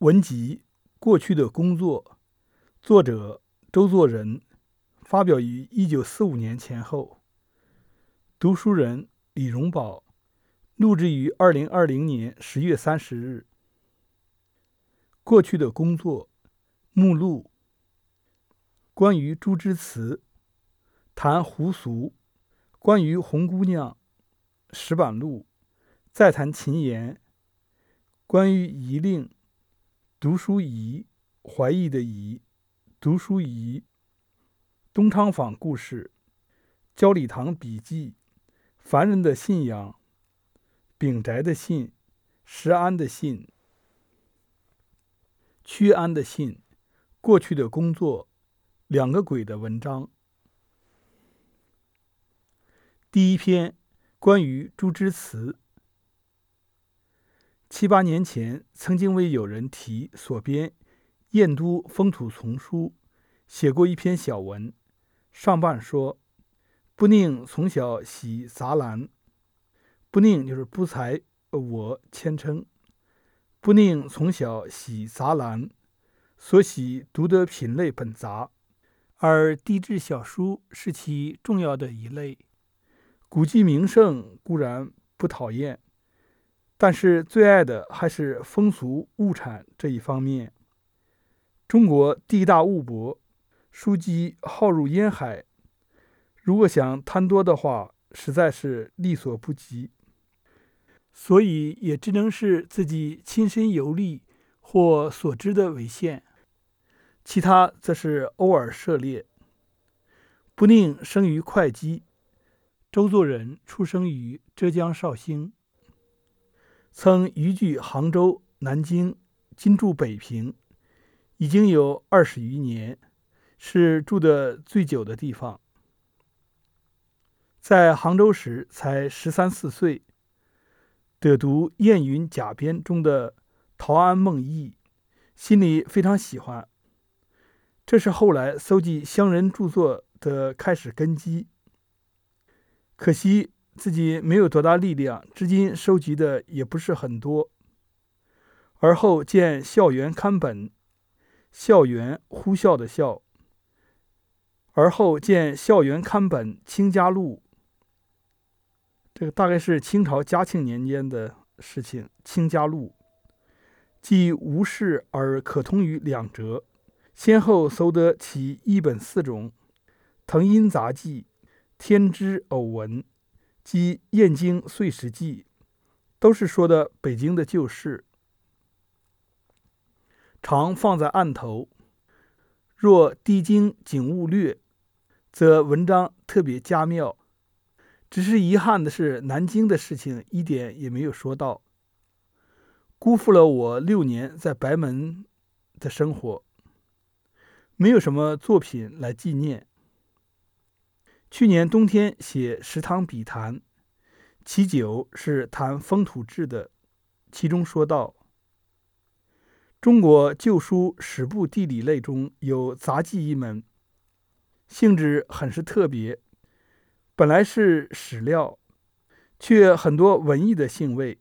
文集《过去的工作》，作者周作人，发表于一九四五年前后。读书人李荣宝，录制于二零二零年十月三十日。过去的工作目录：关于朱之词，谈胡俗；关于红姑娘，石板路，再谈秦言；关于遗令。读书仪，怀疑的疑，读书仪，东昌坊故事，焦礼堂笔记，凡人的信仰，丙宅的信，石安的信，屈安的信，过去的工作，两个鬼的文章。第一篇，关于朱之词。七八年前，曾经为友人题所编《燕都风土丛书》写过一篇小文，上半说：“不宁从小喜杂兰，不宁就是不才，我谦称。不宁从小喜杂兰，所喜读的品类本杂，而地质小书是其重要的一类。古迹名胜固然不讨厌。”但是最爱的还是风俗物产这一方面。中国地大物博，书籍浩如烟海，如果想贪多的话，实在是力所不及。所以也只能是自己亲身游历或所知的为限，其他则是偶尔涉猎。不宁生于会稽，周作人出生于浙江绍兴。曾移居杭州、南京，今住北平，已经有二十余年，是住的最久的地方。在杭州时才十三四岁，得读燕云甲编中的《陶庵梦忆》，心里非常喜欢。这是后来搜集乡人著作的开始根基。可惜。自己没有多大力量，至今收集的也不是很多。而后见校园刊本，校园呼啸的校。而后见校园刊本《清家录》，这个大概是清朝嘉庆年间的事情，《清家录》既无事而可通于两折，先后搜得其一本四种，《藤阴杂记》《天之偶闻》。即《燕京岁时记》，都是说的北京的旧事，常放在案头。若地经景物略，则文章特别佳妙。只是遗憾的是，南京的事情一点也没有说到，辜负了我六年在白门的生活，没有什么作品来纪念。去年冬天写《石塘笔谈》，其九是谈风土志的，其中说道：中国旧书史部地理类中有杂记一门，性质很是特别。本来是史料，却很多文艺的兴味，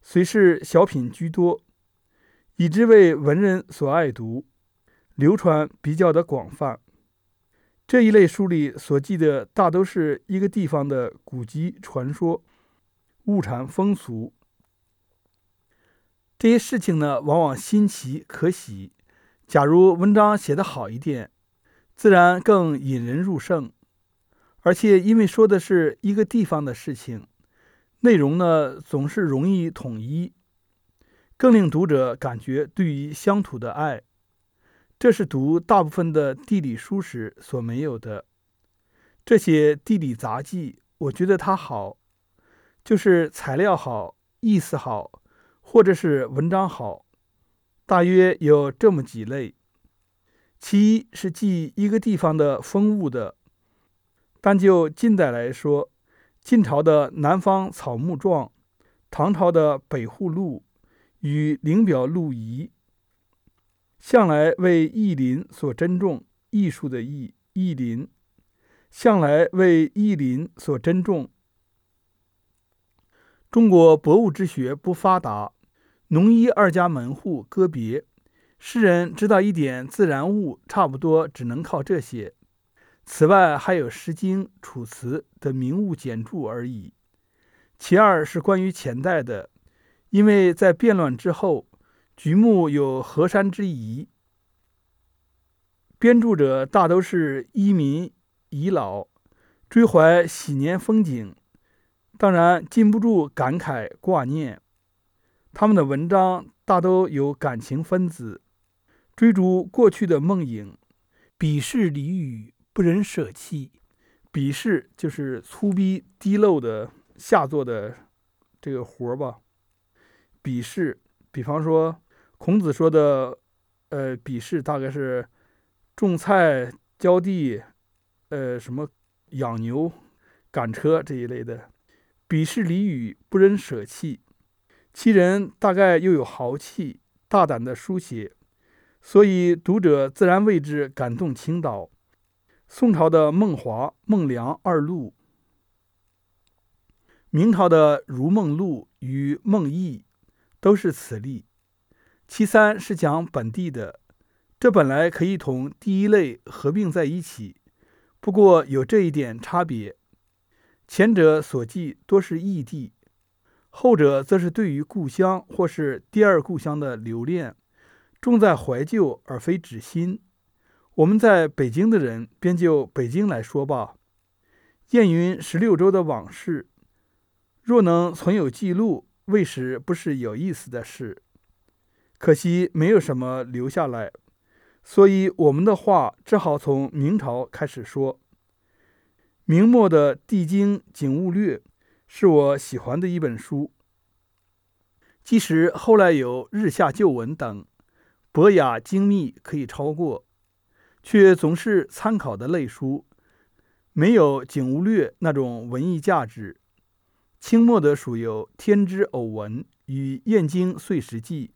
虽是小品居多，以致为文人所爱读，流传比较的广泛。这一类书里所记的大都是一个地方的古籍传说、物产风俗。这些事情呢，往往新奇可喜。假如文章写得好一点，自然更引人入胜。而且因为说的是一个地方的事情，内容呢总是容易统一，更令读者感觉对于乡土的爱。这是读大部分的地理书时所没有的。这些地理杂记，我觉得它好，就是材料好，意思好，或者是文章好，大约有这么几类。其一是记一个地方的风物的。单就近代来说，晋朝的南方草木状，唐朝的北户录与灵表录仪。向来为艺林所珍重，艺术的艺，艺林向来为艺林所珍重。中国博物之学不发达，农医二家门户割别，诗人知道一点自然物，差不多只能靠这些。此外，还有《诗经》《楚辞》的名物简注而已。其二是关于前代的，因为在变乱之后，举目有河山之疑，编著者大都是医民遗老，追怀喜年风景，当然禁不住感慨挂念。他们的文章大都有感情分子，追逐过去的梦影，鄙视俚语。不忍舍弃，鄙视就是粗鄙低陋的下作的这个活儿吧。鄙视，比方说孔子说的，呃，鄙视大概是种菜、浇地，呃，什么养牛、赶车这一类的。鄙视俚语，不忍舍弃。其人大概又有豪气，大胆的书写，所以读者自然为之感动倾倒。宋朝的孟华、孟良二录，明朝的《如梦录》与《梦忆》都是此例。其三是讲本地的，这本来可以同第一类合并在一起，不过有这一点差别：前者所记多是异地，后者则是对于故乡或是第二故乡的留恋，重在怀旧而非指新。我们在北京的人，便就北京来说吧。燕云十六州的往事，若能存有记录，未时不是有意思的事。可惜没有什么留下来，所以我们的话只好从明朝开始说。明末的《地经景物略》是我喜欢的一本书，即使后来有《日下旧闻》等，博雅精密，可以超过。却总是参考的类书，没有《景物略》那种文艺价值。清末的属有《天之偶闻》与《燕京岁时记》，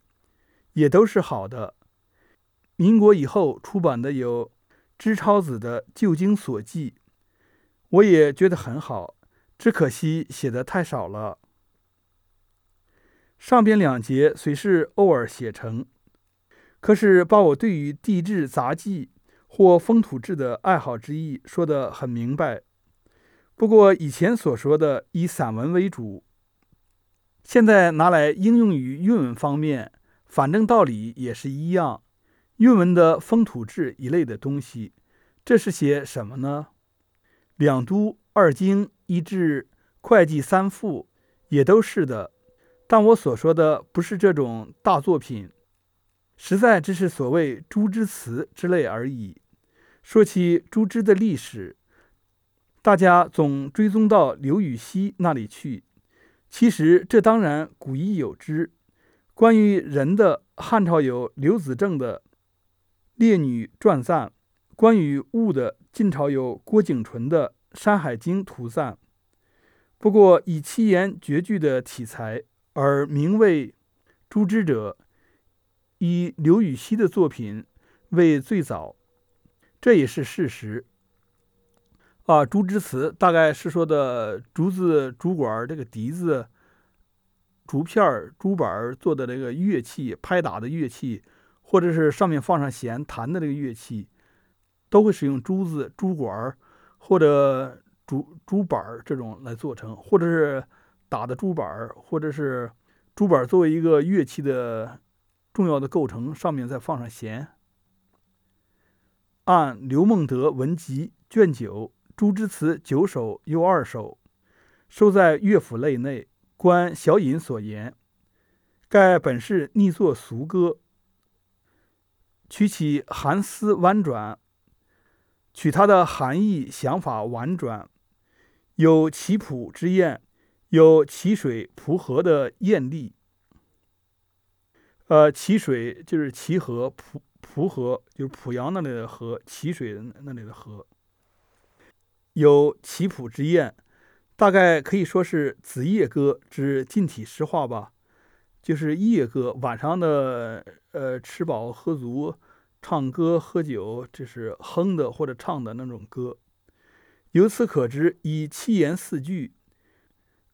也都是好的。民国以后出版的有知超子的《旧经所记》，我也觉得很好，只可惜写的太少了。上边两节虽是偶尔写成，可是把我对于地质杂记。或风土志的爱好之意说得很明白，不过以前所说的以散文为主，现在拿来应用于韵文方面，反正道理也是一样。韵文的风土志一类的东西，这是写什么呢？两都、二经、一志、会计三赋，也都是的。但我所说的不是这种大作品，实在只是所谓诸之词之类而已。说起朱之的历史，大家总追踪到刘禹锡那里去。其实这当然古已有之。关于人的，汉朝有刘子正的《列女传赞》；关于物的，晋朝有郭景纯的《山海经图赞》。不过以七言绝句的题材而名为朱之者，以刘禹锡的作品为最早。这也是事实啊！竹之词大概是说的竹子、竹管这个笛子、竹片儿竹板儿做的这个乐器，拍打的乐器，或者是上面放上弦弹的这个乐器，都会使用竹子、竹管儿或者竹竹板儿这种来做成，或者是打的竹板儿或者是竹板作为一个乐器的重要的构成，上面再放上弦。按刘孟德文集卷九《朱之词九首又二首》，收在乐府类内。观小隐所言，盖本是逆作俗歌，取其含思婉转，取它的含义想法婉转，有其谱之艳，有淇水蒲河的艳丽。呃，淇水就是齐河蒲。蒲河就是濮阳那里的河，淇水那里的河，有棋谱之艳，大概可以说是子夜歌之近体诗化吧，就是夜歌，晚上的呃吃饱喝足，唱歌喝酒，这是哼的或者唱的那种歌。由此可知，以七言四句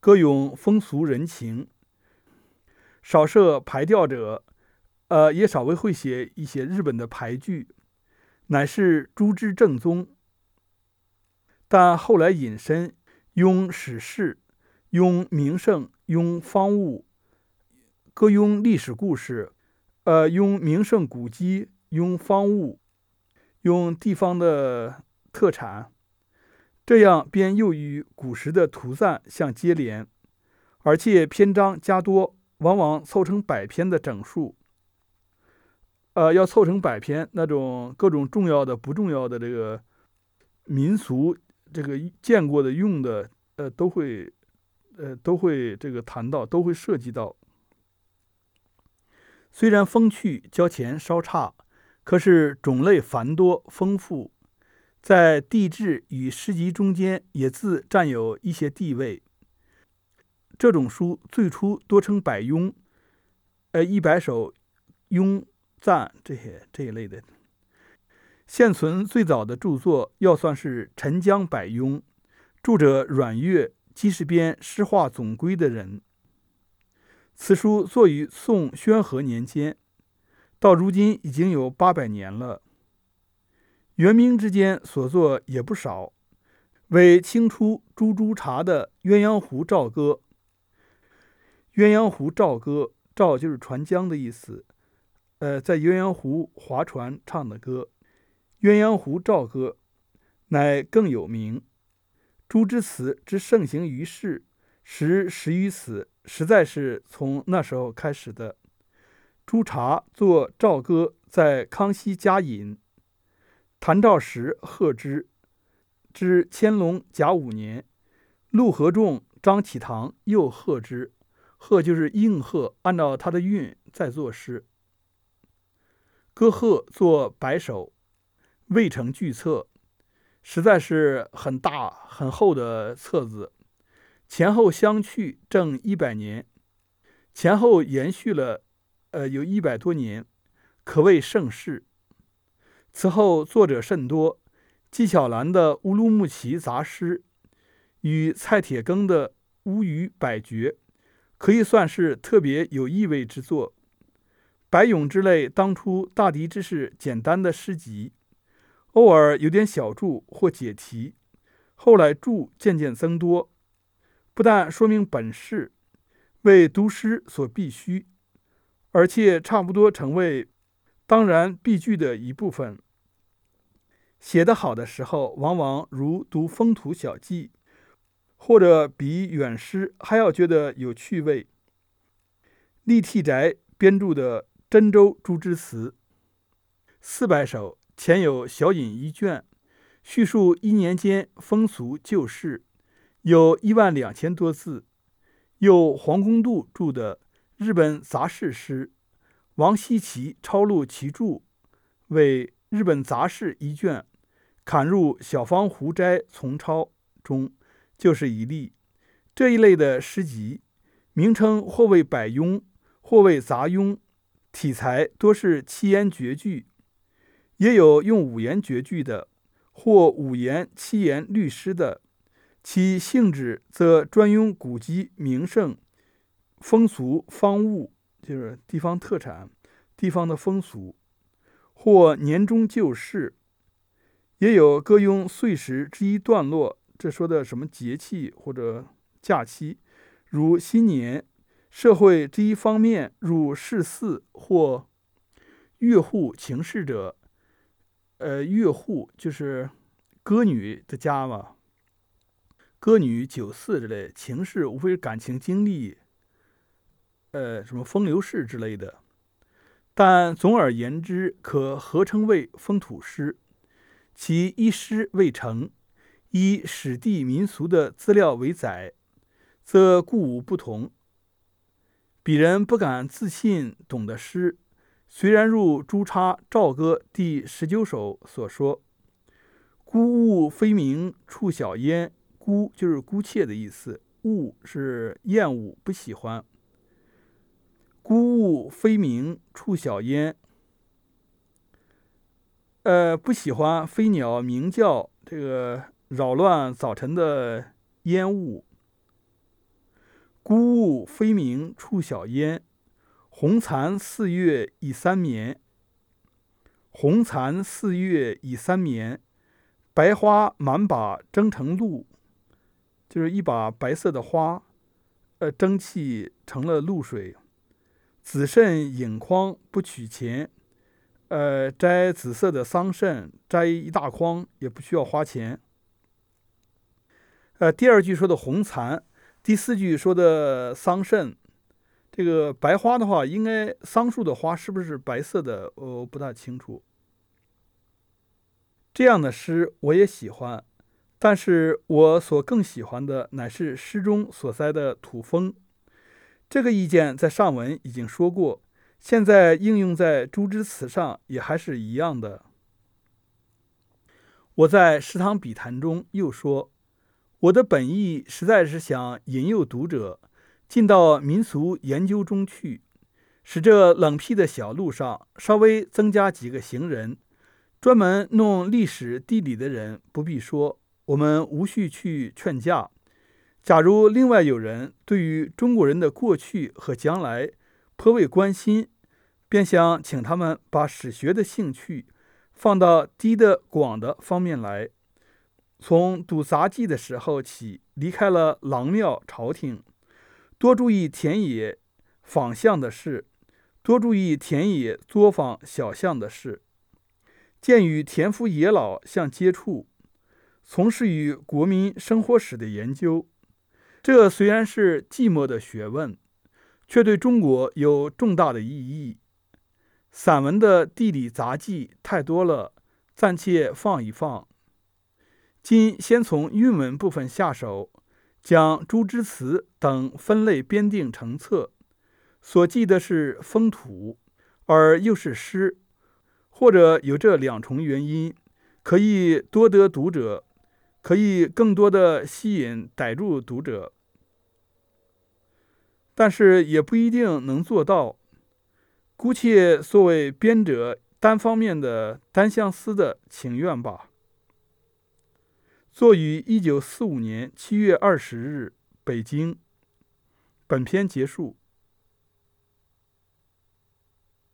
歌咏风俗人情，少设排调者，呃，也稍微会写一些日本的排句，乃是诸之正宗。但后来引申，用史事，用名胜，用方物，各用历史故事，呃，用名胜古迹，用方物，用地方的特产，这样便又与古时的图赞相接连，而且篇章加多，往往凑成百篇的整数。呃，要凑成百篇，那种各种重要的、不重要的这个民俗。这个见过的、用的，呃，都会，呃，都会这个谈到，都会涉及到。虽然风趣交钱稍差，可是种类繁多丰富，在地质与诗集中间也自占有一些地位。这种书最初多称百庸，呃，一百首庸赞这些这一类的。现存最早的著作，要算是《陈江百庸》，著者阮岳，即是编《诗话总规》的人。此书作于宋宣和年间，到如今已经有八百年了。元明之间所作也不少，为清初朱朱茶的《鸳鸯湖棹歌》。鸳鸯湖棹歌，棹就是船江的意思，呃，在鸳鸯湖划船唱的歌。鸳鸯湖棹歌，乃更有名。朱之词之盛行于世，实始于此，实在是从那时候开始的。朱茶作棹歌，在康熙嘉尹谭照时贺之，至乾隆甲午年，陆和仲、张启堂又贺之，贺就是应贺，按照他的韵再作诗。歌贺作百首。未成巨册，实在是很大很厚的册子，前后相去正一百年，前后延续了，呃，有一百多年，可谓盛世。此后作者甚多，纪晓岚的《乌鲁木齐杂诗》与蔡铁庚的《乌语百绝》，可以算是特别有意味之作。白咏之类，当初大抵只是简单的诗集。偶尔有点小注或解题，后来注渐渐增多，不但说明本事，为读诗所必须，而且差不多成为当然必具的一部分。写得好的时候，往往如读风土小记，或者比远诗还要觉得有趣味。立替宅编著的《真州诸之词》，四百首。前有小隐一卷，叙述一年间风俗旧事，有一万两千多字。又黄公度著的《日本杂事诗》，王希奇抄录其著，为《日本杂事》一卷，刊入《小方湖斋丛抄》中，就是一例。这一类的诗集，名称或为百庸，或为杂庸，题材多是七言绝句。也有用五言绝句的，或五言、七言律诗的，其性质则专用古籍名胜、风俗、方物，就是地方特产、地方的风俗，或年终旧事，也有各用岁时之一段落，这说的什么节气或者假期，如新年、社会之一方面，入事或越户情事者。呃，乐户就是歌女的家嘛，歌女酒肆之类，情事无非是感情经历，呃，什么风流事之类的。但总而言之，可合称为风土诗。其一诗未成，以史地民俗的资料为载，则故无不同。鄙人不敢自信懂得诗。虽然如朱叉《赵歌》第十九首所说：“孤鹜飞鸣处小烟。”孤就是姑妾的意思，物是厌恶、不喜欢。孤鹜飞鸣处小烟，呃，不喜欢飞鸟鸣叫，这个扰乱早晨的烟雾。孤鹜飞鸣处小烟，红蚕四月已三眠。红蚕四月已三眠，白花满把蒸成露，就是一把白色的花，呃，蒸汽成了露水。紫肾隐筐不取钱，呃，摘紫色的桑葚，摘一大筐也不需要花钱。呃，第二句说的红蚕，第四句说的桑葚，这个白花的话，应该桑树的花是不是白色的？我不大清楚。这样的诗我也喜欢，但是我所更喜欢的乃是诗中所塞的土风。这个意见在上文已经说过，现在应用在朱之词上也还是一样的。我在《食堂笔谈》中又说，我的本意实在是想引诱读者进到民俗研究中去，使这冷僻的小路上稍微增加几个行人，专门弄历史地理的人不必说，我们无需去劝架。假如另外有人对于中国人的过去和将来颇为关心，便想请他们把史学的兴趣放到低的广的方面来。从读杂记的时候起，离开了郎庙朝廷，多注意田野访巷的事，多注意田野作坊小巷的事，见与田夫野老相接触，从事于国民生活史的研究。这虽然是寂寞的学问，却对中国有重大的意义。散文的地理杂记太多了，暂且放一放。今先从韵文部分下手，将诸之词等分类编定成册。所记的是风土，而又是诗，或者有这两重原因，可以多得读者。可以更多的吸引逮住读者，但是也不一定能做到。姑且作为编者单方面的单相思的情愿吧。作于一九四五年七月二十日，北京。本篇结束。